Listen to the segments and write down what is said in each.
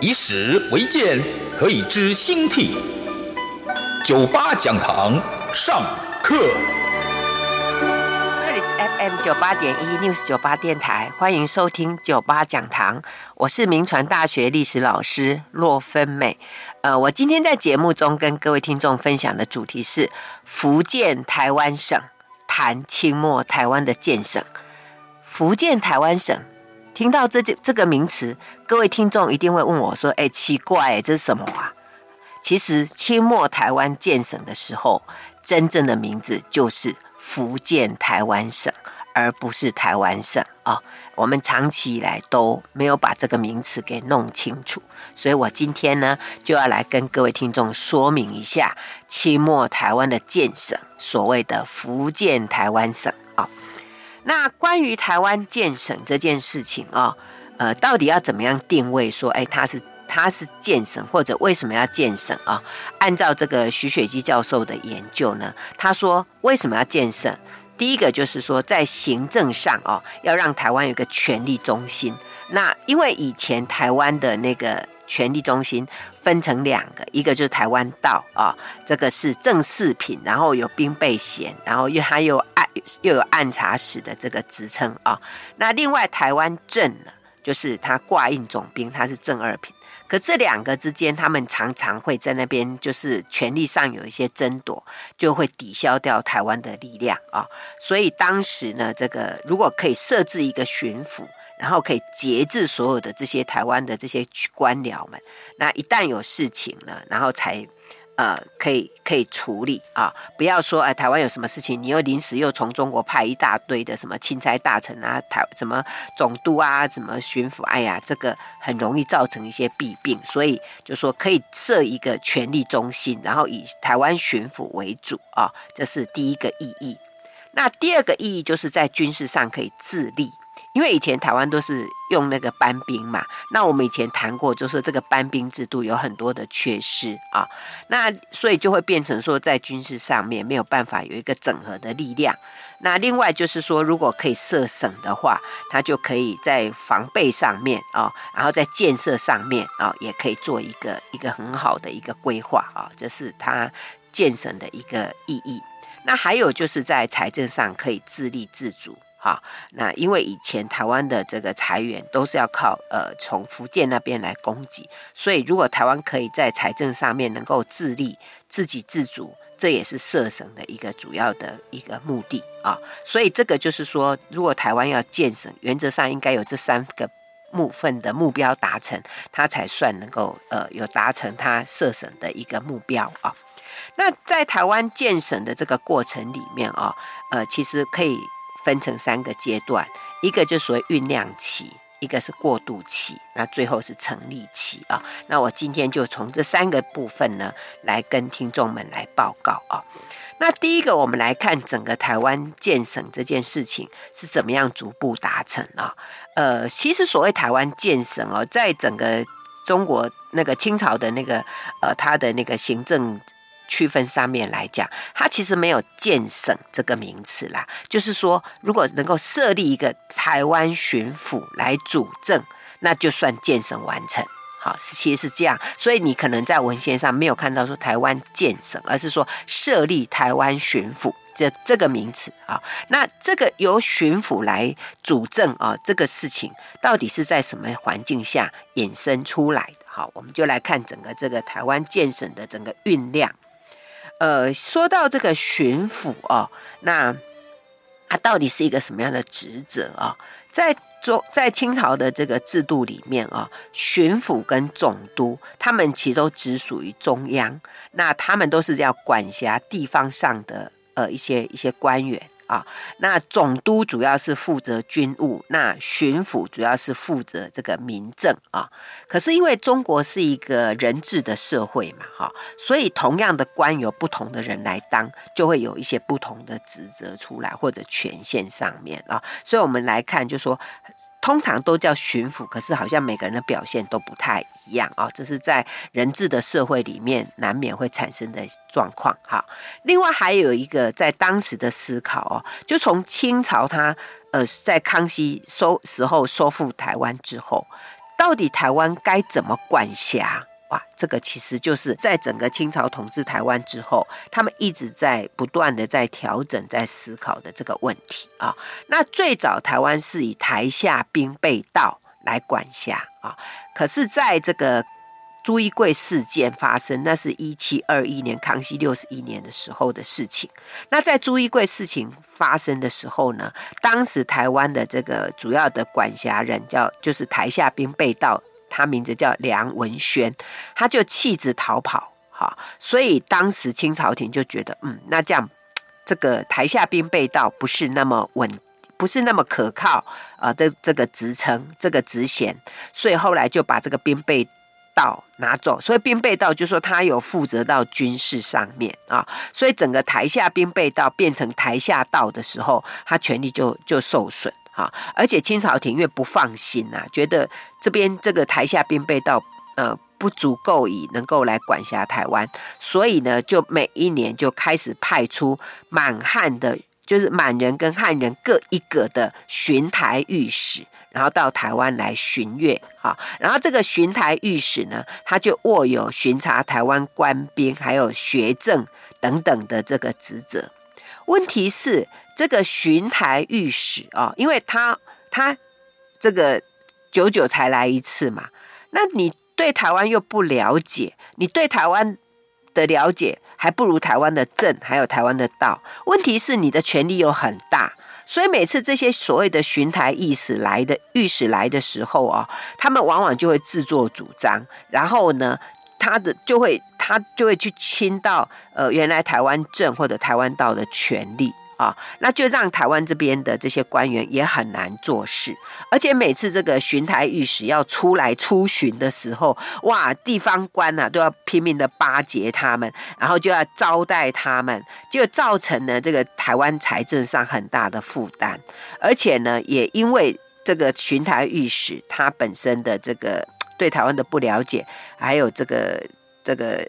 以史为鉴，可以知兴替。九八讲堂上课，这里是 FM 九八点一 News 九八电台，欢迎收听九八讲堂，我是铭传大学历史老师骆芬美。呃，我今天在节目中跟各位听众分享的主题是福建台湾省谈清末台湾的建省。福建台湾省，听到这这这个名词，各位听众一定会问我说：“哎，奇怪，这是什么啊？”其实清末台湾建省的时候，真正的名字就是福建台湾省，而不是台湾省啊。我们长期以来都没有把这个名词给弄清楚，所以我今天呢就要来跟各位听众说明一下清末台湾的建省，所谓的福建台湾省。那关于台湾建省这件事情啊，呃，到底要怎么样定位？说，哎，它是它是建省，或者为什么要建省啊？按照这个徐水基教授的研究呢，他说为什么要建省？第一个就是说，在行政上哦，要让台湾有个权力中心。那因为以前台湾的那个权力中心分成两个，一个就是台湾道啊，这个是正四品，然后有兵备衔，然后又还有按又有按察使的这个职称啊。那另外台湾镇呢，就是他挂印总兵，他是正二品。可这两个之间，他们常常会在那边，就是权力上有一些争夺，就会抵消掉台湾的力量啊。所以当时呢，这个如果可以设置一个巡抚，然后可以节制所有的这些台湾的这些官僚们，那一旦有事情了，然后才。呃，可以可以处理啊，不要说哎，台湾有什么事情，你又临时又从中国派一大堆的什么钦差大臣啊，台什么总督啊，什么巡抚，哎呀，这个很容易造成一些弊病，所以就说可以设一个权力中心，然后以台湾巡抚为主啊，这是第一个意义。那第二个意义就是在军事上可以自立。因为以前台湾都是用那个班兵嘛，那我们以前谈过，就是这个班兵制度有很多的缺失啊，那所以就会变成说，在军事上面没有办法有一个整合的力量。那另外就是说，如果可以设省的话，它就可以在防备上面啊，然后在建设上面啊，也可以做一个一个很好的一个规划啊，这是它建省的一个意义。那还有就是在财政上可以自立自主。好，那因为以前台湾的这个财源都是要靠呃从福建那边来供给，所以如果台湾可以在财政上面能够自立、自给自足，这也是设省的一个主要的一个目的啊。所以这个就是说，如果台湾要建省，原则上应该有这三个部分的目标达成，它才算能够呃有达成它设省的一个目标啊。那在台湾建省的这个过程里面啊，呃，其实可以。分成三个阶段，一个就所谓酝酿期，一个是过渡期，那最后是成立期啊。那我今天就从这三个部分呢，来跟听众们来报告啊。那第一个，我们来看整个台湾建省这件事情是怎么样逐步达成啊。呃，其实所谓台湾建省哦，在整个中国那个清朝的那个呃，它的那个行政。区分上面来讲，它其实没有建省这个名词啦。就是说，如果能够设立一个台湾巡抚来主政，那就算建省完成。好，其实是这样。所以你可能在文献上没有看到说台湾建省，而是说设立台湾巡抚这这个名词啊。那这个由巡抚来主政啊，这个事情到底是在什么环境下衍生出来的？好，我们就来看整个这个台湾建省的整个酝酿。呃，说到这个巡抚哦，那他到底是一个什么样的职责啊？在中在清朝的这个制度里面啊，巡抚跟总督他们其实都只属于中央，那他们都是要管辖地方上的呃一些一些官员啊。那总督主要是负责军务，那巡抚主要是负责这个民政啊。可是因为中国是一个人治的社会嘛，哈，所以同样的官有不同的人来当，就会有一些不同的职责出来或者权限上面啊。所以我们来看，就说。通常都叫巡抚，可是好像每个人的表现都不太一样啊、哦。这是在人治的社会里面难免会产生的状况。好，另外还有一个在当时的思考哦，就从清朝他呃在康熙收时候收复台湾之后，到底台湾该怎么管辖？哇，这个其实就是在整个清朝统治台湾之后，他们一直在不断的在调整、在思考的这个问题啊。那最早台湾是以台下兵备道来管辖啊，可是在这个朱一贵事件发生，那是一七二一年康熙六十一年的时候的事情。那在朱一贵事情发生的时候呢，当时台湾的这个主要的管辖人叫就是台下兵备道。他名字叫梁文轩，他就弃职逃跑，哈，所以当时清朝廷就觉得，嗯，那这样，这个台下兵备道不是那么稳，不是那么可靠，啊、呃，这这个职称，这个职衔，所以后来就把这个兵备道拿走，所以兵备道就说他有负责到军事上面啊，所以整个台下兵备道变成台下道的时候，他权力就就受损。啊！而且清朝廷因为不放心呐、啊，觉得这边这个台下兵备道呃不足够以能够来管辖台湾，所以呢，就每一年就开始派出满汉的，就是满人跟汉人各一个的巡台御史，然后到台湾来巡阅。哈，然后这个巡台御史呢，他就握有巡查台湾官兵还有学政等等的这个职责。问题是。这个巡台御史啊，因为他他这个久久才来一次嘛，那你对台湾又不了解，你对台湾的了解还不如台湾的政，还有台湾的道。问题是你的权力又很大，所以每次这些所谓的巡台御史来的御史来的时候啊，他们往往就会自作主张，然后呢，他的就会他就会去侵到呃原来台湾政或者台湾道的权力。啊，那就让台湾这边的这些官员也很难做事，而且每次这个巡台御史要出来出巡的时候，哇，地方官呐、啊、都要拼命的巴结他们，然后就要招待他们，就造成了这个台湾财政上很大的负担，而且呢，也因为这个巡台御史他本身的这个对台湾的不了解，还有这个这个。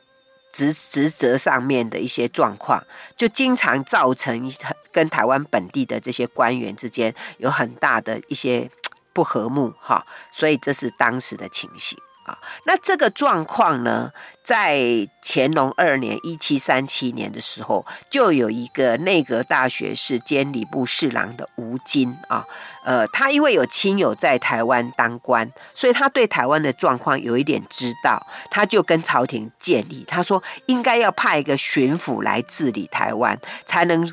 职职责上面的一些状况，就经常造成跟台湾本地的这些官员之间有很大的一些不和睦哈，所以这是当时的情形啊。那这个状况呢，在乾隆二年（一七三七年）的时候，就有一个内阁大学士兼礼部侍郎的吴金啊。呃，他因为有亲友在台湾当官，所以他对台湾的状况有一点知道，他就跟朝廷建议，他说应该要派一个巡抚来治理台湾，才能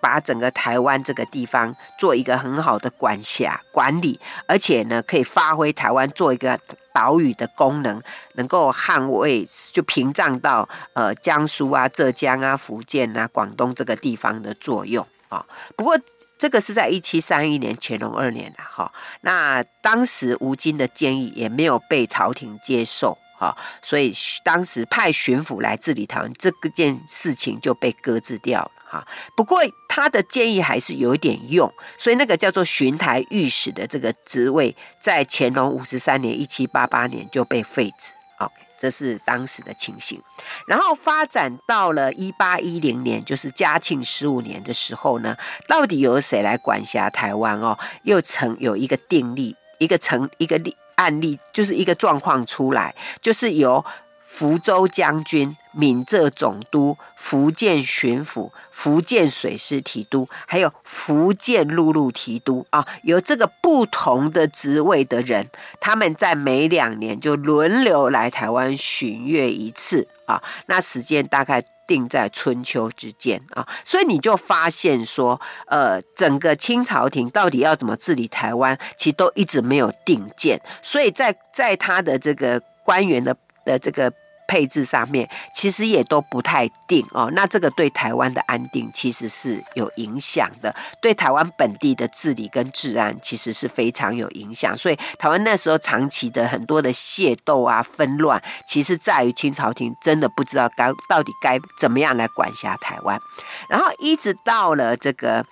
把整个台湾这个地方做一个很好的管辖管理，而且呢，可以发挥台湾做一个岛屿的功能，能够捍卫就屏障到呃江苏啊、浙江啊、福建啊、广东这个地方的作用啊。不过。这个是在一七三一年乾隆二年的哈，那当时吴金的建议也没有被朝廷接受哈，所以当时派巡抚来治理台湾这个件事情就被搁置掉了哈。不过他的建议还是有一点用，所以那个叫做巡台御史的这个职位，在乾隆五十三年一七八八年就被废止。OK，这是当时的情形，然后发展到了一八一零年，就是嘉庆十五年的时候呢，到底由谁来管辖台湾哦？又曾有一个定例，一个成一个例案例，就是一个状况出来，就是由福州将军、闽浙总督、福建巡抚。福建水师提督，还有福建陆路提督啊，有这个不同的职位的人，他们在每两年就轮流来台湾巡阅一次啊。那时间大概定在春秋之间啊，所以你就发现说，呃，整个清朝廷到底要怎么治理台湾，其实都一直没有定见。所以在在他的这个官员的的这个配置上面，其实也都不太定哦。那这个对台湾的安定其实是有影响的，对台湾本地的治理跟治安其实是非常有影响。所以台湾那时候长期的很多的械斗啊、纷乱，其实在于清朝廷真的不知道该到底该怎么样来管辖台湾。然后一直到了这个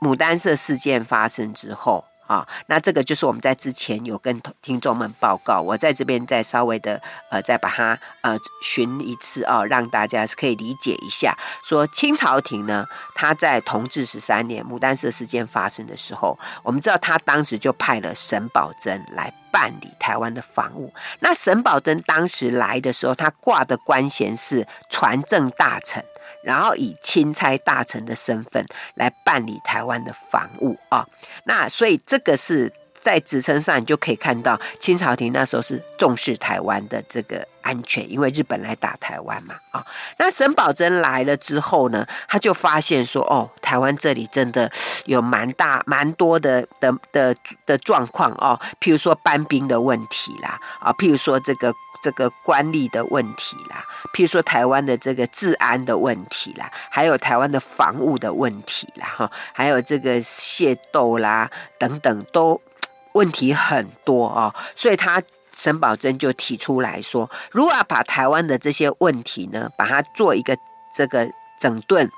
牡丹社事件发生之后。啊、那这个就是我们在之前有跟听众们报告，我在这边再稍微的呃，再把它呃寻一次啊、哦，让大家可以理解一下。说清朝廷呢，他在同治十三年牡丹社事件发生的时候，我们知道他当时就派了沈葆桢来办理台湾的防务。那沈葆桢当时来的时候，他挂的官衔是传政大臣。然后以钦差大臣的身份来办理台湾的防务啊，那所以这个是在职称上你就可以看到清朝廷那时候是重视台湾的这个安全，因为日本来打台湾嘛啊。那沈葆桢来了之后呢，他就发现说哦，台湾这里真的有蛮大蛮多的的的的状况哦，譬如说班兵的问题啦啊，譬如说这个。这个官吏的问题啦，譬如说台湾的这个治安的问题啦，还有台湾的防务的问题啦，哈，还有这个械斗啦等等，都 问题很多哦。所以他沈葆桢就提出来说，如果要把台湾的这些问题呢，把它做一个这个整顿，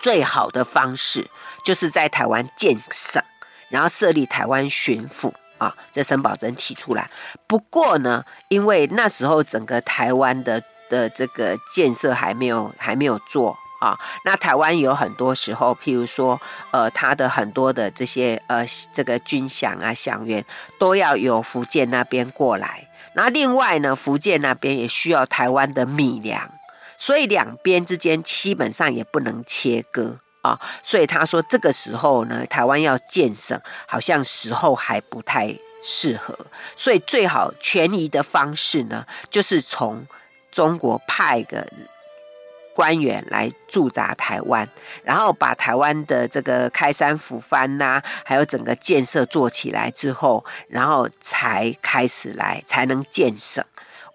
最好的方式就是在台湾建省，然后设立台湾巡抚。啊，这沈葆桢提出来。不过呢，因为那时候整个台湾的的这个建设还没有还没有做啊，那台湾有很多时候，譬如说，呃，他的很多的这些呃这个军饷啊饗园都要由福建那边过来。那另外呢，福建那边也需要台湾的米粮，所以两边之间基本上也不能切割。啊，所以他说这个时候呢，台湾要建省，好像时候还不太适合，所以最好权宜的方式呢，就是从中国派个官员来驻扎台湾，然后把台湾的这个开山抚番呐，还有整个建设做起来之后，然后才开始来才能建省。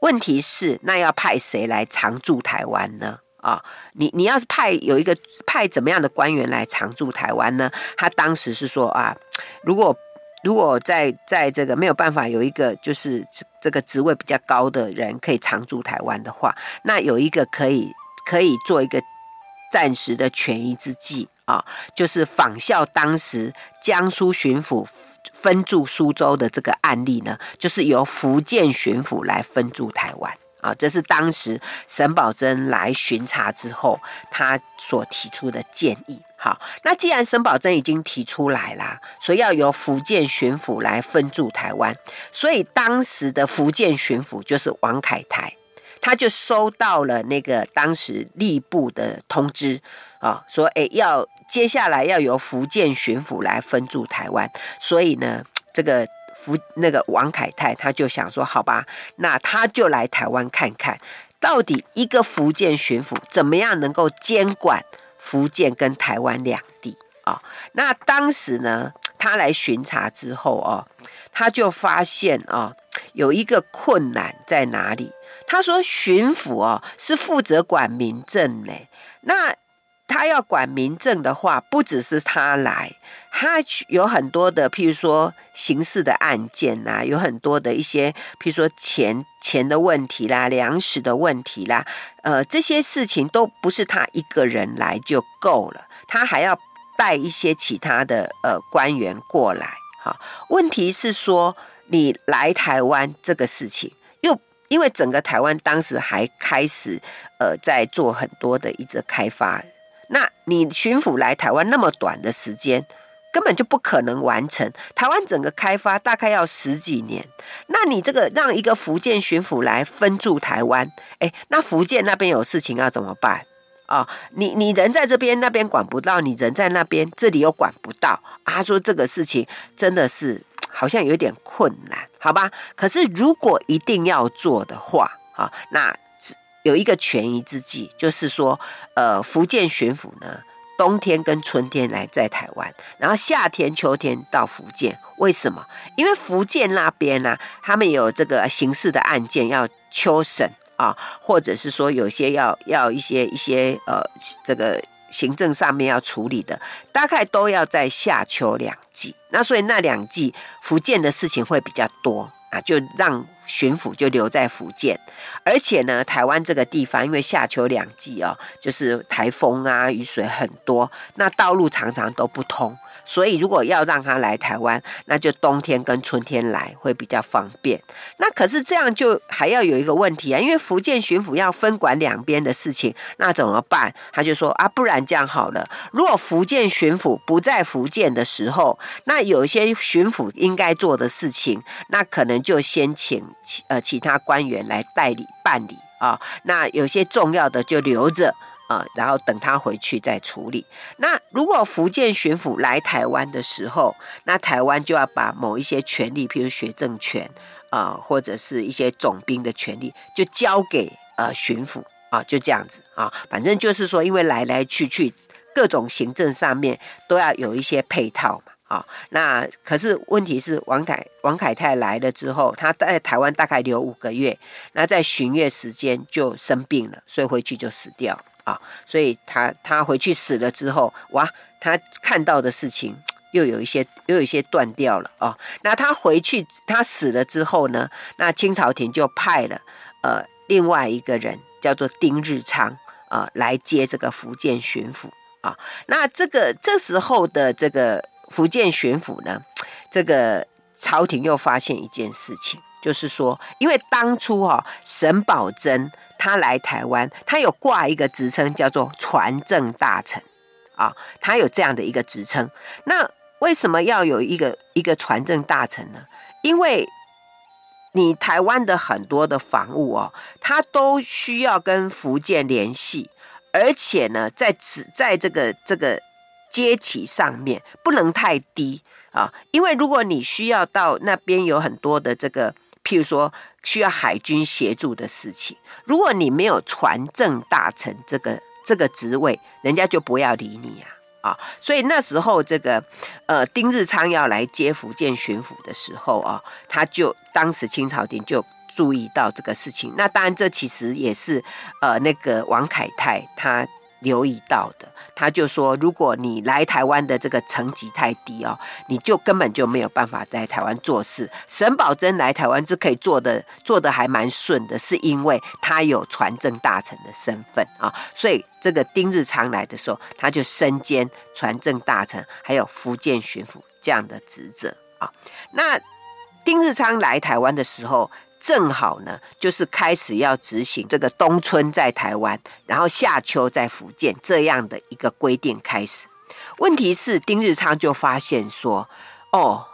问题是，那要派谁来常驻台湾呢？啊、你你要是派有一个派怎么样的官员来常驻台湾呢？他当时是说啊，如果如果在在这个没有办法有一个就是这个职位比较高的人可以常驻台湾的话，那有一个可以可以做一个暂时的权宜之计啊，就是仿效当时江苏巡抚分驻苏州的这个案例呢，就是由福建巡抚来分驻台湾。啊，这是当时沈葆桢来巡查之后，他所提出的建议。好，那既然沈葆桢已经提出来啦，所以要由福建巡抚来分驻台湾，所以当时的福建巡抚就是王凯台，他就收到了那个当时吏部的通知啊，说诶要接下来要由福建巡抚来分驻台湾，所以呢，这个。福那个王凯泰他就想说，好吧，那他就来台湾看看，到底一个福建巡抚怎么样能够监管福建跟台湾两地啊？那当时呢，他来巡查之后哦，他就发现哦，有一个困难在哪里？他说巡抚哦是负责管民政呢，那他要管民政的话，不只是他来。他有很多的，譬如说刑事的案件呐，有很多的一些，譬如说钱钱的问题啦、粮食的问题啦，呃，这些事情都不是他一个人来就够了，他还要带一些其他的呃官员过来。哈，问题是说你来台湾这个事情，又因为整个台湾当时还开始呃在做很多的一个开发，那你巡抚来台湾那么短的时间。根本就不可能完成台湾整个开发，大概要十几年。那你这个让一个福建巡抚来分驻台湾，诶，那福建那边有事情要怎么办啊？哦，你你人在这边，那边管不到；你人在那边，这里又管不到。啊，他说这个事情真的是好像有点困难，好吧？可是如果一定要做的话，啊，那有一个权宜之计，就是说，呃，福建巡抚呢。冬天跟春天来在台湾，然后夏天、秋天到福建。为什么？因为福建那边呢、他们有这个刑事的案件要秋审啊，或者是说有些要要一些一些呃这个行政上面要处理的，大概都要在夏秋两季。那所以那两季福建的事情会比较多啊，就让。巡抚就留在福建，而且呢，台湾这个地方因为夏秋两季哦，就是台风啊，雨水很多，那道路常常都不通。所以，如果要让他来台湾，那就冬天跟春天来会比较方便。那可是这样就还要有一个问题啊，因为福建巡抚要分管两边的事情，那怎么办？他就说啊，不然这样好了，如果福建巡抚不在福建的时候，那有些巡抚应该做的事情，那可能就先请其呃其他官员来代理办理啊。那有些重要的就留着。呃，然后等他回去再处理。那如果福建巡抚来台湾的时候，那台湾就要把某一些权利，譬如学政权，啊、或者是一些总兵的权利，就交给呃巡抚啊，就这样子啊。反正就是说，因为来来去去各种行政上面都要有一些配套嘛，啊。那可是问题是王凯王凯泰来了之后，他在台湾大概留五个月，那在巡阅时间就生病了，所以回去就死掉。所以他他回去死了之后，哇，他看到的事情又有一些又有一些断掉了啊。那他回去他死了之后呢，那清朝廷就派了呃另外一个人叫做丁日昌啊、来接这个福建巡抚啊。那这个这时候的这个福建巡抚呢，这个朝廷又发现一件事情，就是说，因为当初哈、哦、沈葆桢。他来台湾，他有挂一个职称叫做传政大臣，啊，他有这样的一个职称。那为什么要有一个一个传政大臣呢？因为你台湾的很多的防务哦，他都需要跟福建联系，而且呢，在此在这个这个阶级上面不能太低啊，因为如果你需要到那边有很多的这个。譬如说，需要海军协助的事情，如果你没有船政大臣这个这个职位，人家就不要理你啊啊！所以那时候，这个呃丁日昌要来接福建巡抚的时候啊，他就当时清朝廷就注意到这个事情。那当然，这其实也是呃那个王凯泰他留意到的。他就说：“如果你来台湾的这个层级太低哦，你就根本就没有办法在台湾做事。沈葆桢来台湾是可以做的，做的还蛮顺的，是因为他有传政大臣的身份啊。所以这个丁日昌来的时候，他就身兼传政大臣，还有福建巡抚这样的职责啊。那丁日昌来台湾的时候。”正好呢，就是开始要执行这个冬春在台湾，然后夏秋在福建这样的一个规定开始。问题是丁日昌就发现说，哦，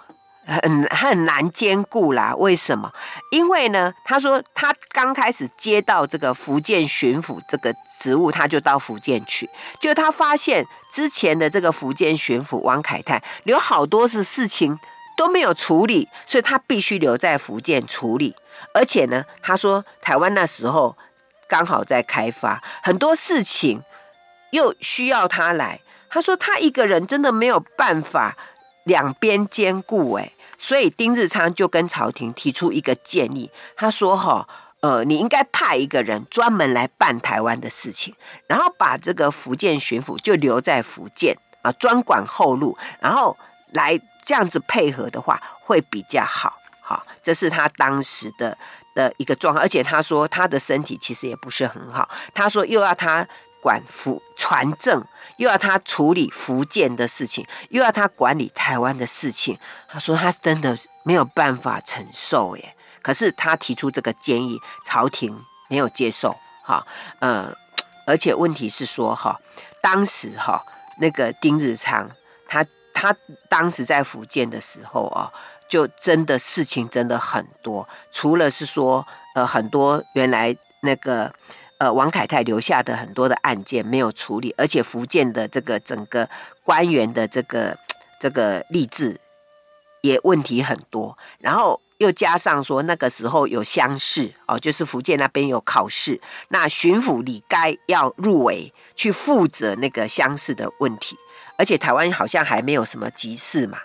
很很难兼顾啦。为什么？因为呢，他说他刚开始接到这个福建巡抚这个职务，他就到福建去，就他发现之前的这个福建巡抚王凯泰有好多是事情都没有处理，所以他必须留在福建处理。而且呢，他说台湾那时候刚好在开发，很多事情又需要他来。他说他一个人真的没有办法两边兼顾，哎，所以丁日昌就跟朝廷提出一个建议。他说：“哈，呃，你应该派一个人专门来办台湾的事情，然后把这个福建巡抚就留在福建啊，专管后路，然后来这样子配合的话会比较好。”好，这是他当时的的一个状况，而且他说他的身体其实也不是很好。他说又要他管福传政，又要他处理福建的事情，又要他管理台湾的事情。他说他真的没有办法承受耶。可是他提出这个建议，朝廷没有接受。哈，呃，而且问题是说哈，当时哈那个丁日昌，他他当时在福建的时候啊。就真的事情真的很多，除了是说，呃，很多原来那个呃王凯泰留下的很多的案件没有处理，而且福建的这个整个官员的这个这个吏治也问题很多，然后又加上说那个时候有乡试哦，就是福建那边有考试，那巡抚李该要入围去负责那个乡试的问题，而且台湾好像还没有什么急事嘛。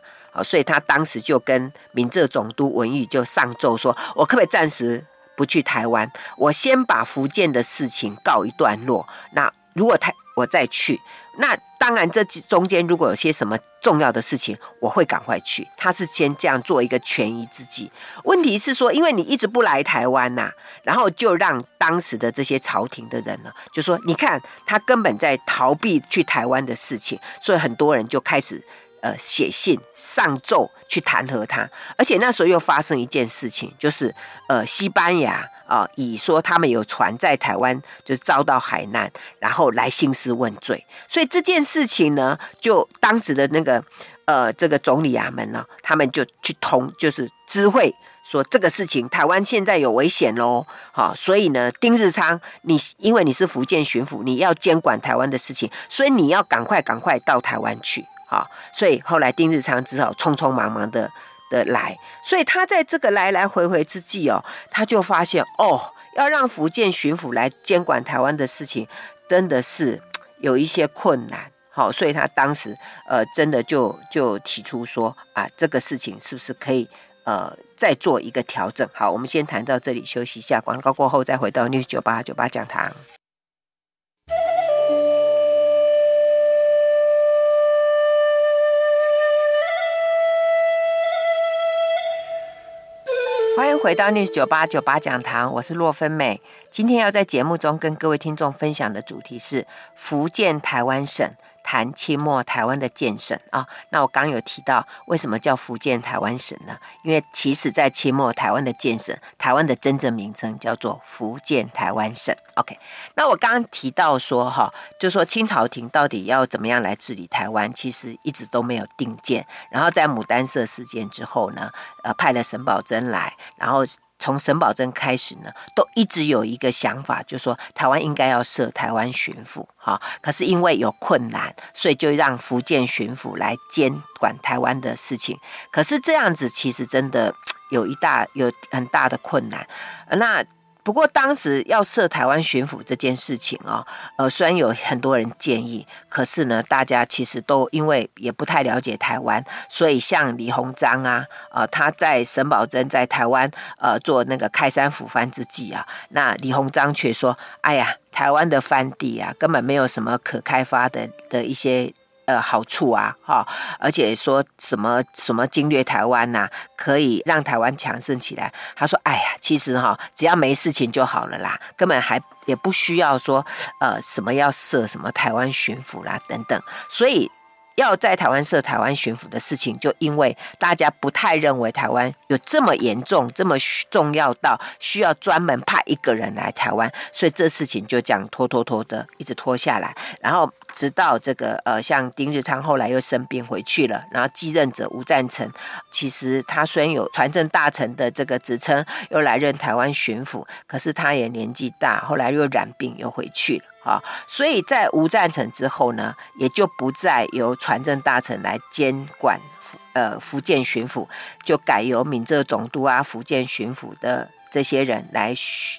所以他当时就跟闽浙总督文玉就上奏说：“我可不可以暂时不去台湾，我先把福建的事情告一段落。那如果台我再去，那当然这中间如果有些什么重要的事情，我会赶快去。他是先这样做一个权宜之计。问题是说，因为你一直不来台湾呐、啊，然后就让当时的这些朝廷的人呢，就说你看他根本在逃避去台湾的事情，所以很多人就开始。呃，写信上奏去弹劾他，而且那时候又发生一件事情，就是呃，西班牙啊、以说他们有船在台湾就遭到海难，然后来兴师问罪，所以这件事情呢，就当时的那个呃，这个总理衙门呢，他们就去通，就是知会说这个事情台湾现在有危险喽，好、所以呢，丁日昌，你因为你是福建巡抚，你要监管台湾的事情，所以你要赶快赶快到台湾去。啊，所以后来丁日昌只好匆匆忙忙的的来，所以他在这个来来回回之际哦，他就发现哦，要让福建巡抚来监管台湾的事情，真的是有一些困难。好，所以他当时呃，真的就就提出说啊，这个事情是不是可以呃再做一个调整？好，我们先谈到这里，休息一下，广告过后再回到 News 九八九八讲堂。回到 News 九八九八讲堂，我是洛芬美。今天要在节目中跟各位听众分享的主题是福建台湾省。谈清末台湾的建省啊，那我刚有提到为什么叫福建台湾省呢？因为其实，在清末台湾的建省，台湾的真正名称叫做福建台湾省。OK，那我刚刚提到说哈，就说清朝廷到底要怎么样来治理台湾，其实一直都没有定见。然后在牡丹社事件之后呢，呃，派了沈葆桢来，然后。从沈葆桢开始呢，都一直有一个想法，就是说台湾应该要设台湾巡抚，哈。可是因为有困难，所以就让福建巡抚来监管台湾的事情。可是这样子其实真的有一大有很大的困难，那。不过当时要设台湾巡抚这件事情啊、哦，呃，虽然有很多人建议，可是呢，大家其实都因为也不太了解台湾，所以像李鸿章啊，呃，他在沈葆桢在台湾呃做那个开山抚番之际啊，那李鸿章却说：“哎呀，台湾的番地啊，根本没有什么可开发的的一些。”呃，好处啊，哈，而且说什么什么侵略台湾呐、可以让台湾强盛起来。他说：“哎呀，其实哈，只要没事情就好了啦，根本还也不需要说呃什么要设什么台湾巡抚啦等等。”所以。要在台湾设台湾巡抚的事情，就因为大家不太认为台湾有这么严重、这么重要到需要专门派一个人来台湾，所以这事情就这样拖拖拖的一直拖下来。然后直到这个呃，像丁日昌后来又生病回去了，然后继任者吴赞成，其实他虽然有传政大臣的这个职称，又来任台湾巡抚，可是他也年纪大，后来又染病又回去了。啊，所以在吴赞成之后呢，也就不再由传政大臣来监管，呃，福建巡抚，就改由闽浙总督啊、福建巡抚的这些人来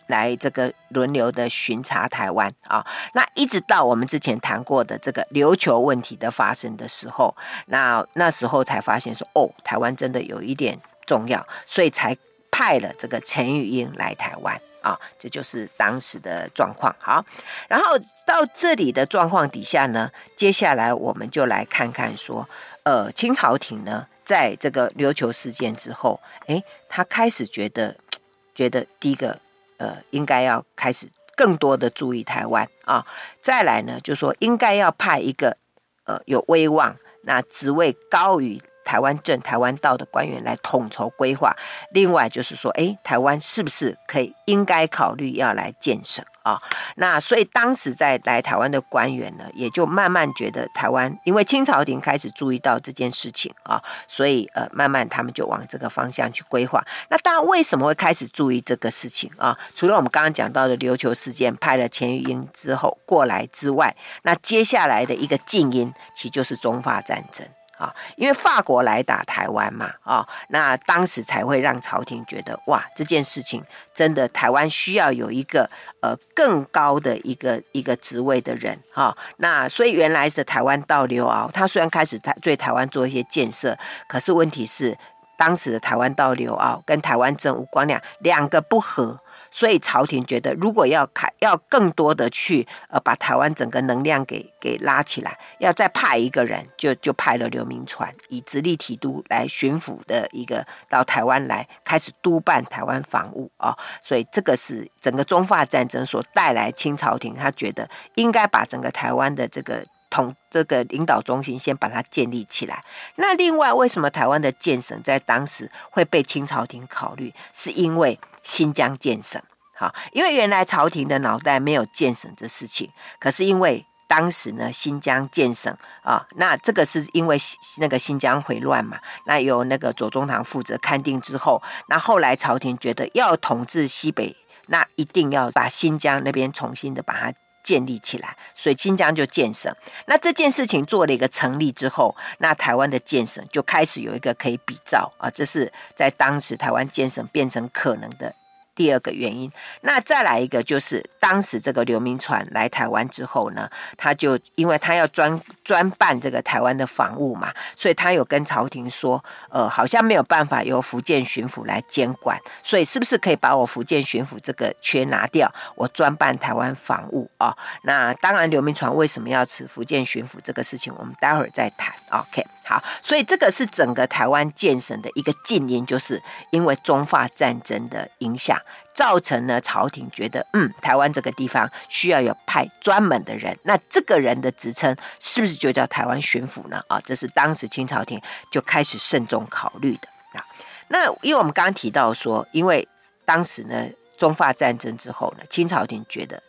来这个轮流的巡查台湾啊。那一直到我们之前谈过的这个琉球问题的发生的时候，那那时候才发现说，哦，台湾真的有一点重要，所以才派了这个陈玉英来台湾。啊，这就是当时的状况。好，然后到这里的状况底下呢，接下来我们就来看看说，呃，清朝廷呢，在这个琉球事件之后，诶，他开始觉得，觉得第一个，呃，应该要开始更多的注意台湾啊，再来呢，就说应该要派一个，呃，有威望，那职位高于。台湾正、台湾道的官员来统筹规划。另外就是说，哎，台湾是不是可以应该考虑要来建省啊？那所以当时在来台湾的官员呢，也就慢慢觉得台湾，因为清朝廷开始注意到这件事情啊，所以呃，慢慢他们就往这个方向去规划。那当然，为什么会开始注意这个事情啊？除了我们刚刚讲到的琉球事件派了钱玉英之后过来之外，那接下来的一个静音，其实就是中法战争。啊，因为法国来打台湾嘛，啊，那当时才会让朝廷觉得哇，这件事情真的台湾需要有一个呃更高的一个一个职位的人，哈，那所以原来是台湾道流啊，他虽然开始台对台湾做一些建设，可是问题是当时的台湾道流啊跟台湾政吴光亮两个不合。所以朝廷觉得，如果要开要更多的去呃把台湾整个能量给给拉起来，要再派一个人，就就派了刘铭传以直隶提督来巡抚的一个到台湾来开始督办台湾防务啊、哦。所以这个是整个中法战争所带来清朝廷他觉得应该把整个台湾的这个。统这个领导中心先把它建立起来。那另外，为什么台湾的建省在当时会被清朝廷考虑？是因为新疆建省。好，因为原来朝廷的脑袋没有建省这事情。可是因为当时呢，新疆建省啊，那这个是因为那个新疆回乱嘛，那由那个左宗棠负责勘定之后，那后来朝廷觉得要统治西北，那一定要把新疆那边重新的把它。建立起来，所以新疆就建省。那这件事情做了一个成立之后，那台湾的建省就开始有一个可以比照啊，这是在当时台湾建省变成可能的。第二个原因，那再来一个就是，当时这个刘铭传来台湾之后呢，他就因为他要专专办这个台湾的防务嘛，所以他有跟朝廷说，呃，好像没有办法由福建巡抚来监管，所以是不是可以把我福建巡抚这个缺拿掉，我专办台湾防务啊、哦？那当然，刘铭传为什么要辞福建巡抚这个事情，我们待会儿再谈。OK。好，所以这个是整个台湾建省的一个近因，就是因为中法战争的影响，造成了朝廷觉得，嗯，台湾这个地方需要有派专门的人，那这个人的职称是不是就叫台湾巡抚呢？啊，这是当时清朝廷就开始慎重考虑的啊。那因为我们刚刚提到说，因为当时呢，中法战争之后呢，清朝廷觉得。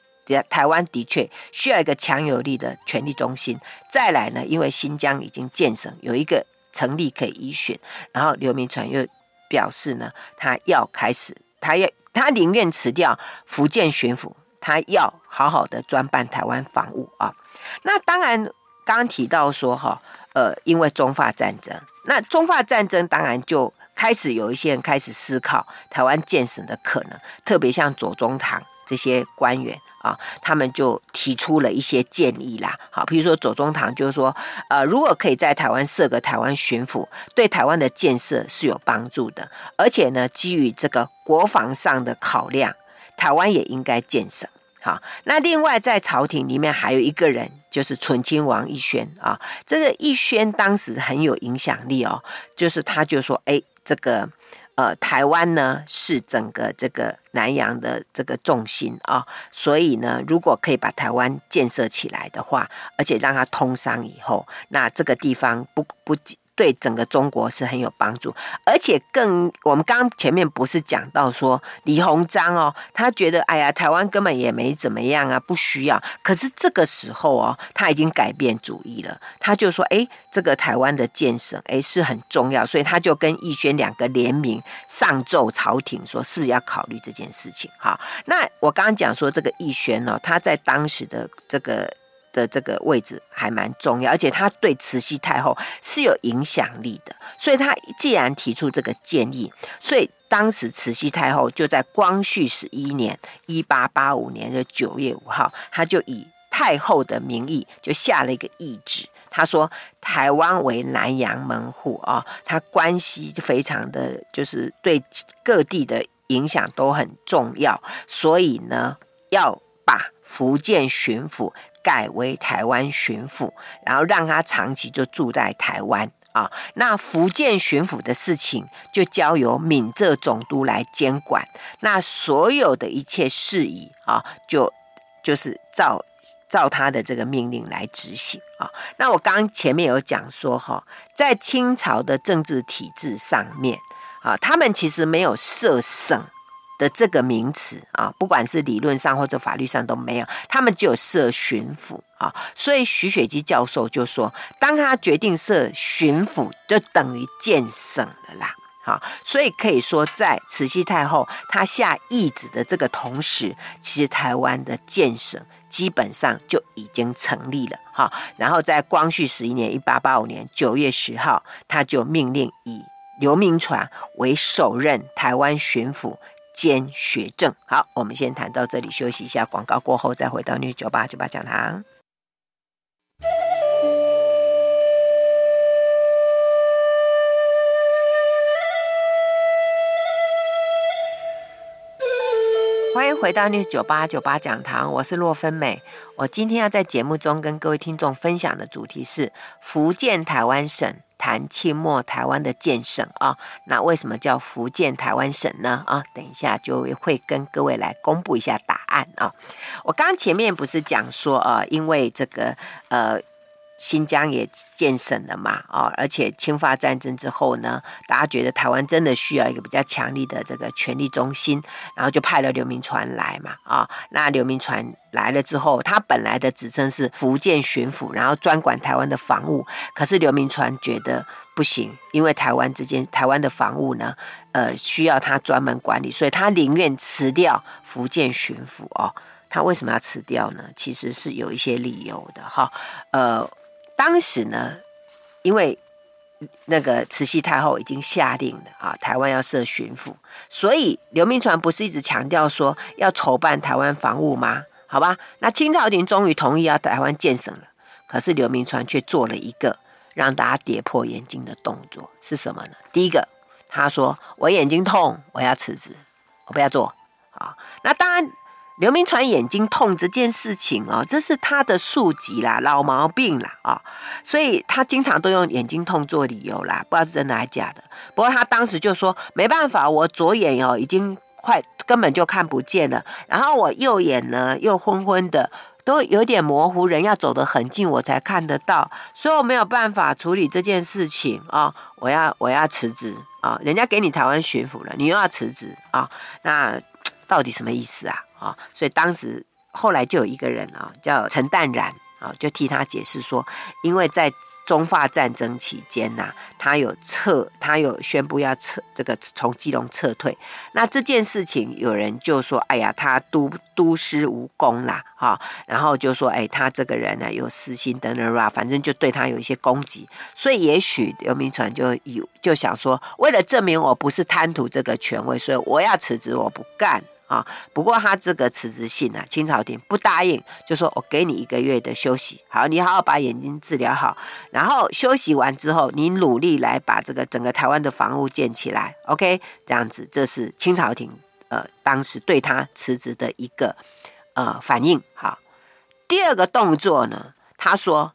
台湾的确需要一个强有力的权力中心。再来呢，因为新疆已经建省，有一个成立可以依循。然后刘铭传又表示呢，他要开始，他要他宁愿辞掉福建巡抚，他要好好的专办台湾防务啊。那当然，刚刚提到说哈，呃，因为中法战争，那中法战争当然就开始有一些人开始思考台湾建省的可能，特别像左宗棠这些官员。啊，他们就提出了一些建议啦。好，比如说左宗棠就是说，呃，如果可以在台湾设个台湾巡抚，对台湾的建设是有帮助的。而且呢，基于这个国防上的考量，台湾也应该建设。好，那另外在朝廷里面还有一个人，就是醇亲王奕宣啊。这个奕宣当时很有影响力哦，就是他就说，哎，这个。呃，台湾呢是整个这个南洋的这个重心啊、所以呢，如果可以把台湾建设起来的话，而且让它通商以后，那这个地方不不仅。对整个中国是很有帮助，而且更我们刚刚前面不是讲到说李鸿章哦，他觉得哎呀，台湾根本也没怎么样啊，不需要。可是这个时候哦，他已经改变主意了，他就说哎，这个台湾的建省哎是很重要，所以他就跟奕宣两个联名上奏朝廷说，是不是要考虑这件事情？好，那我刚刚讲说这个奕宣哦，他在当时的这个。的这个位置还蛮重要，而且他对慈禧太后是有影响力的，所以他既然提出这个建议，所以当时慈禧太后就在光绪十一年（一八八五年的九月五号），他就以太后的名义就下了一个懿旨，他说台湾为南洋门户啊，他关系非常的就是对各地的影响都很重要，所以呢，要把福建巡抚。改为台湾巡抚，然后让他长期就住在台湾啊。那福建巡抚的事情就交由闽浙总督来监管。那所有的一切事宜啊，就就是照照他的这个命令来执行啊。那我刚前面有讲说哈，在清朝的政治体制上面啊，他们其实没有设省。的这个名词啊，不管是理论上或者法律上都没有，他们就设巡抚啊，所以徐雪姬教授就说，当他决定设巡抚，就等于建省了啦。好，所以可以说，在慈禧太后她下懿旨的这个同时，其实台湾的建省基本上就已经成立了。好，然后在光绪十一年（一八八五年）九月十号，他就命令以刘铭传为首任台湾巡抚。兼学政。好，我们先谈到这里，休息一下。广告过后再回到 News 九八九八讲堂。欢迎回到 News 九八九八讲堂，我是洛芬美。我今天要在节目中跟各位听众分享的主题是福建台湾省谈清末台湾的建省啊。那为什么叫福建台湾省呢？啊，等一下就会跟各位来公布一下答案啊。我刚前面不是讲说啊，因为这个呃。新疆也建省了嘛，哦，而且侵华战争之后呢，大家觉得台湾真的需要一个比较强力的这个权力中心，然后就派了刘铭传来嘛，啊、那刘铭传来了之后，他本来的职称是福建巡抚，然后专管台湾的防务，可是刘铭传觉得不行，因为台湾之间台湾的防务呢，呃，需要他专门管理，所以他宁愿辞掉福建巡抚哦。他为什么要辞掉呢？其实是有一些理由的哈，呃。当时呢，因为那个慈禧太后已经下令了啊，台湾要设巡抚，所以刘铭传不是一直强调说要筹办台湾防务吗？好吧，那清朝廷终于同意要台湾建省了，可是刘铭传却做了一个让大家跌破眼镜的动作，是什么呢？第一个，他说我眼睛痛，我要辞职，我不要做啊。那当然。刘铭传眼睛痛这件事情哦，这是他的宿疾啦，老毛病啦啊，所以他经常都用眼睛痛做理由啦，不知道是真的还是假的。不过他当时就说没办法，我左眼哦已经快根本就看不见了，然后我右眼呢又昏昏的，都有点模糊，人要走得很近我才看得到，所以我没有办法处理这件事情啊，我要我要辞职啊，人家给你台湾巡抚了，你又要辞职啊，那到底什么意思啊？啊，所以当时后来就有一个人啊，叫陈淡然啊，就替他解释说，因为在中法战争期间呐、他有撤，他有宣布要撤这个从基隆撤退。那这件事情有人就说，哎呀，他督督师无功啦，哈，然后就说，哎，他这个人呢有私心等等啦，反正就对他有一些攻击。所以也许刘铭传就有就想说，为了证明我不是贪图这个权位，所以我要辞职，我不干。啊，不过他这个辞职信呢、啊，清朝廷不答应，就说我给你一个月的休息，好，你好好把眼睛治疗好，然后休息完之后，你努力来把这个整个台湾的防务建起来，OK，这样子，这是清朝廷呃当时对他辞职的一个呃反应。好，第二个动作呢，他说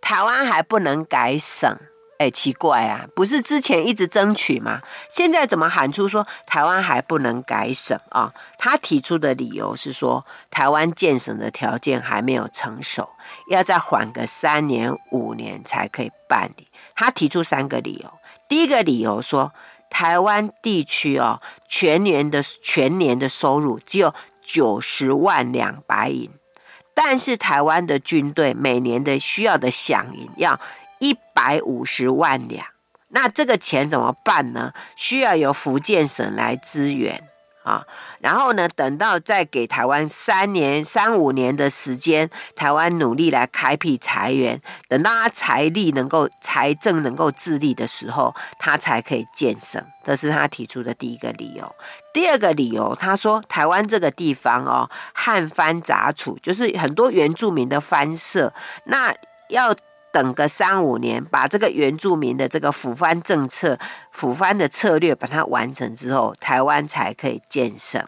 台湾还不能改省。哎，奇怪啊，不是之前一直争取吗？现在怎么喊出说台湾还不能改省啊？他提出的理由是说，台湾建省的条件还没有成熟，要再缓个三年五年才可以办理。他提出三个理由，第一个理由说，台湾地区哦，全年的全年的收入只有九十万两白银，但是台湾的军队每年的需要的饷银要。一百五十万两，那这个钱怎么办呢？需要由福建省来支援啊。然后呢，等到再给台湾三年、三五年的时间，台湾努力来开辟财源，等到他财力能够、财政能够自立的时候，他才可以建省。这是他提出的第一个理由。第二个理由，他说台湾这个地方哦，汉番杂处，就是很多原住民的番社，那要。等个三五年，把这个原住民的这个抚番政策、抚番的策略把它完成之后，台湾才可以建省。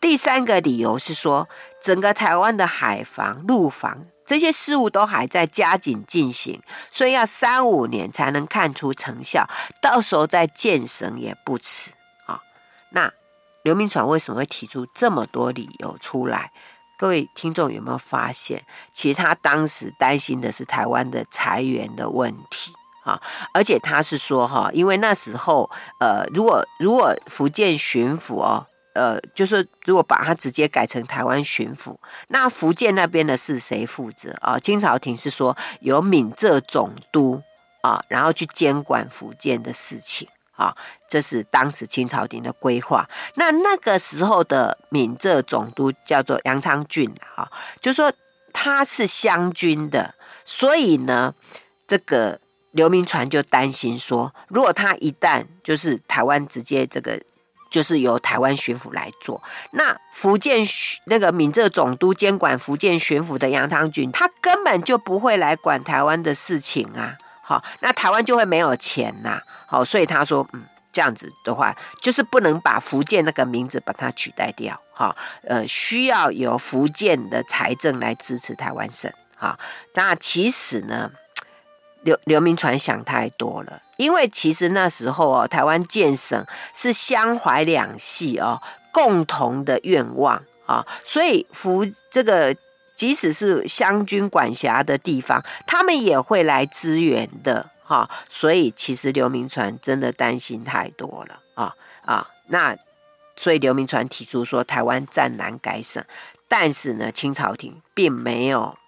第三个理由是说，整个台湾的海防、陆防这些事务都还在加紧进行，所以要三五年才能看出成效，到时候再建省也不迟啊。那刘铭传为什么会提出这么多理由出来？各位听众有没有发现，其实他当时担心的是台湾的财源的问题啊，而且他是说哈，因为那时候呃，如果如果福建巡抚哦，呃，就是如果把它直接改成台湾巡抚，那福建那边的是谁负责啊？清朝廷是说由闽浙总督啊，然后去监管福建的事情。啊，这是当时清朝廷的规划。那那个时候的闽浙总督叫做杨昌俊，哈，就说他是湘军的，所以呢，这个刘铭传就担心说，如果他一旦就是台湾直接这个就是由台湾巡抚来做，那福建那个闽浙总督监管福建巡抚的杨昌俊，他根本就不会来管台湾的事情啊。好，那台湾就会没有钱呐。好，所以他说，嗯，这样子的话，就是不能把福建那个名字把它取代掉，哈，呃，需要由福建的财政来支持台湾省，哈。那其实呢，刘刘铭传想太多了，因为其实那时候哦，台湾建省是襄淮两系哦共同的愿望啊，所以福这个。即使是湘军管辖的地方，他们也会来支援的，哈。所以其实刘铭传真的担心太多了啊啊！那所以刘铭传提出说台湾战南改省，但是呢，清朝廷并没有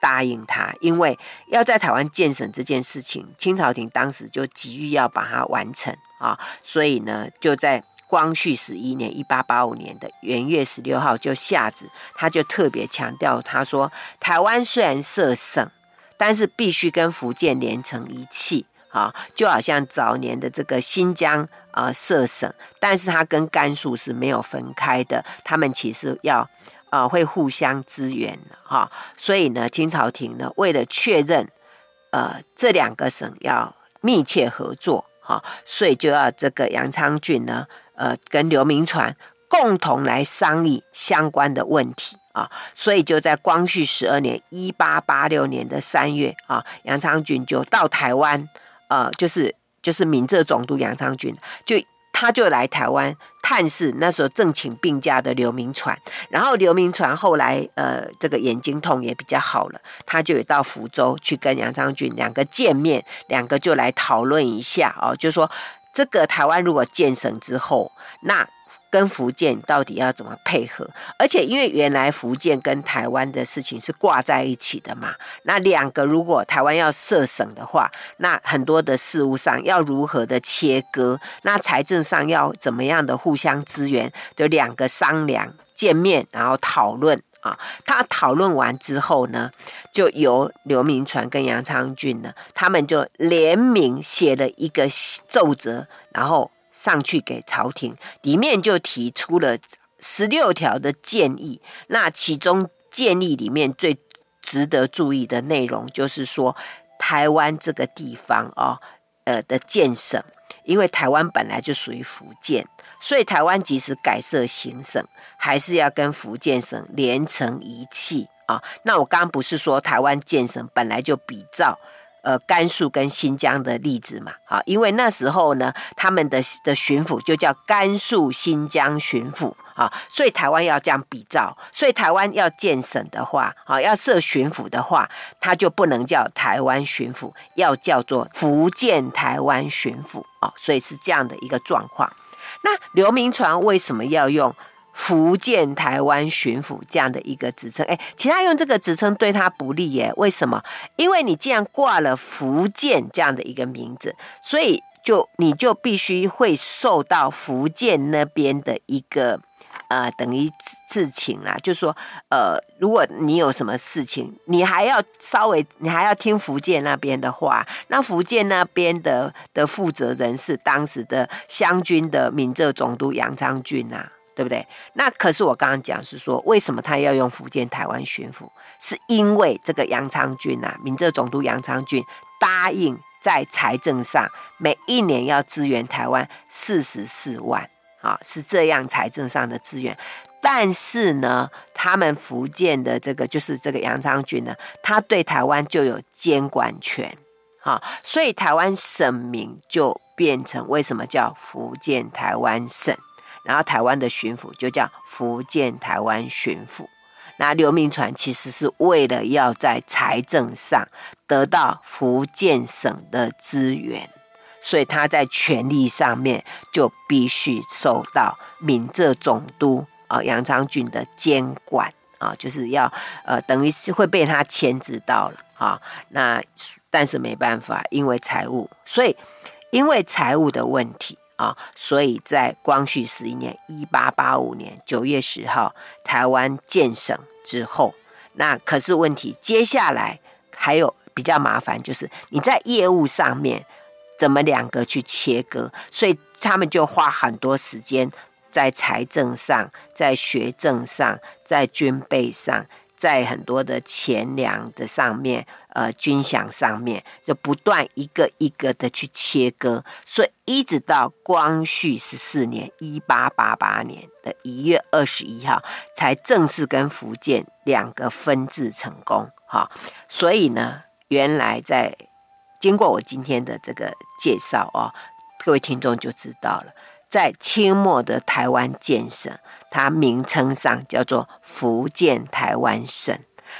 答应他，因为要在台湾建省这件事情，清朝廷当时就急于要把它完成啊，所以呢，就在。光绪十一年（一八八五年）的元月十六号就下旨，他就特别强调，他说：“台湾虽然设省，但是必须跟福建连成一气啊，就好像早年的这个新疆啊设省，但是它跟甘肃是没有分开的，他们其实要呃会互相支援哈。所以呢，清朝廷呢为了确认呃这两个省要密切合作哈，所以就要这个杨昌俊呢。”呃，跟刘铭传共同来商议相关的问题啊，所以就在光绪十二年（一八八六年的三月）啊，杨昌俊就到台湾，呃，就是就是闽浙总督杨昌俊，就他就来台湾探视，那时候正请病假的刘铭传，然后刘铭传后来呃，这个眼睛痛也比较好了，他就到福州去跟杨昌俊两个见面，两个就来讨论一下哦，就说。这个台湾如果建省之后，那跟福建到底要怎么配合？而且因为原来福建跟台湾的事情是挂在一起的嘛，那两个如果台湾要设省的话，那很多的事务上要如何的切割？那财政上要怎么样的互相支援？就两个商量、见面，然后讨论。啊，他讨论完之后呢，就由刘铭传跟杨昌俊呢，他们就联名写了一个奏折，然后上去给朝廷，里面就提出了十六条的建议。那其中建议里面最值得注意的内容，就是说台湾这个地方哦，呃的建省，因为台湾本来就属于福建，所以台湾即使改设行省。还是要跟福建省连成一气啊！那我刚刚不是说台湾建省本来就比照呃甘肃跟新疆的例子嘛？啊，因为那时候呢，他们的的巡抚就叫甘肃新疆巡抚啊，所以台湾要这样比照。所以台湾要建省的话，啊，要设巡抚的话，它就不能叫台湾巡抚，要叫做福建台湾巡抚啊。所以是这样的一个状况。那刘铭传为什么要用？福建台湾巡抚这样的一个职称，哎，其他用这个职称对他不利耶？为什么？因为你既然挂了福建这样的一个名字，所以就你就必须会受到福建那边的一个呃等于事情啦，就说呃，如果你有什么事情，你还要稍微你还要听福建那边的话，那福建那边的的负责人是当时的湘军的闽浙总督杨昌俊啊。对不对？那可是我刚刚讲是说，为什么他要用福建台湾巡抚？是因为这个杨昌俊啊，闽浙总督杨昌俊答应在财政上每一年要支援台湾四十四万啊，是这样财政上的资源。但是呢，他们福建的这个就是这个杨昌俊呢，他对台湾就有监管权啊，所以台湾省名就变成为什么叫福建台湾省？然后台湾的巡抚就叫福建台湾巡抚。那刘铭传其实是为了要在财政上得到福建省的资源，所以他在权力上面就必须受到闽浙总督啊杨昌俊的监管啊，就是要呃等于是会被他牵制到了啊。那但是没办法，因为财务，所以因为财务的问题。啊，所以在光绪十一年（一八八五年）九月十号，台湾建省之后，那可是问题，接下来还有比较麻烦，就是你在业务上面怎么两个去切割，所以他们就花很多时间在财政上、在学政上、在军备上，在很多的钱粮的上面，呃，军饷上面，就不断一个一个的去切割，所以一直到光绪十四年（一八八八年）的一月二十一号，才正式跟福建两个分治成功。哈，所以呢，原来在经过我今天的这个介绍哦，各位听众就知道了，在清末的台湾建省。它名称上叫做福建台湾省，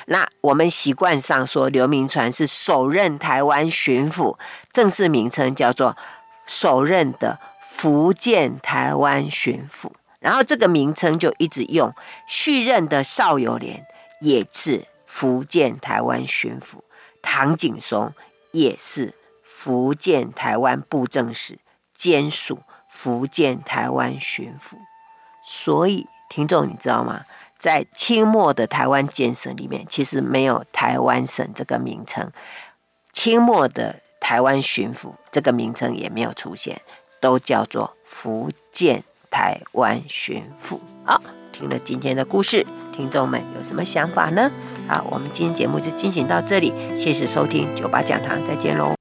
那我们习惯上说刘铭传是首任台湾巡抚，正式名称叫做首任的福建台湾巡抚，然后这个名称就一直用。续任的邵友莲也是福建台湾巡抚，唐景崧也是福建台湾布政使兼署福建台湾巡抚。所以，听众，你知道吗？在清末的台湾建省里面，其实没有台湾省这个名称。清末的台湾巡抚这个名称也没有出现，都叫做福建台湾巡抚。好，听了今天的故事，听众们有什么想法呢？好，我们今天节目就进行到这里，谢谢收听九八讲堂，再见喽。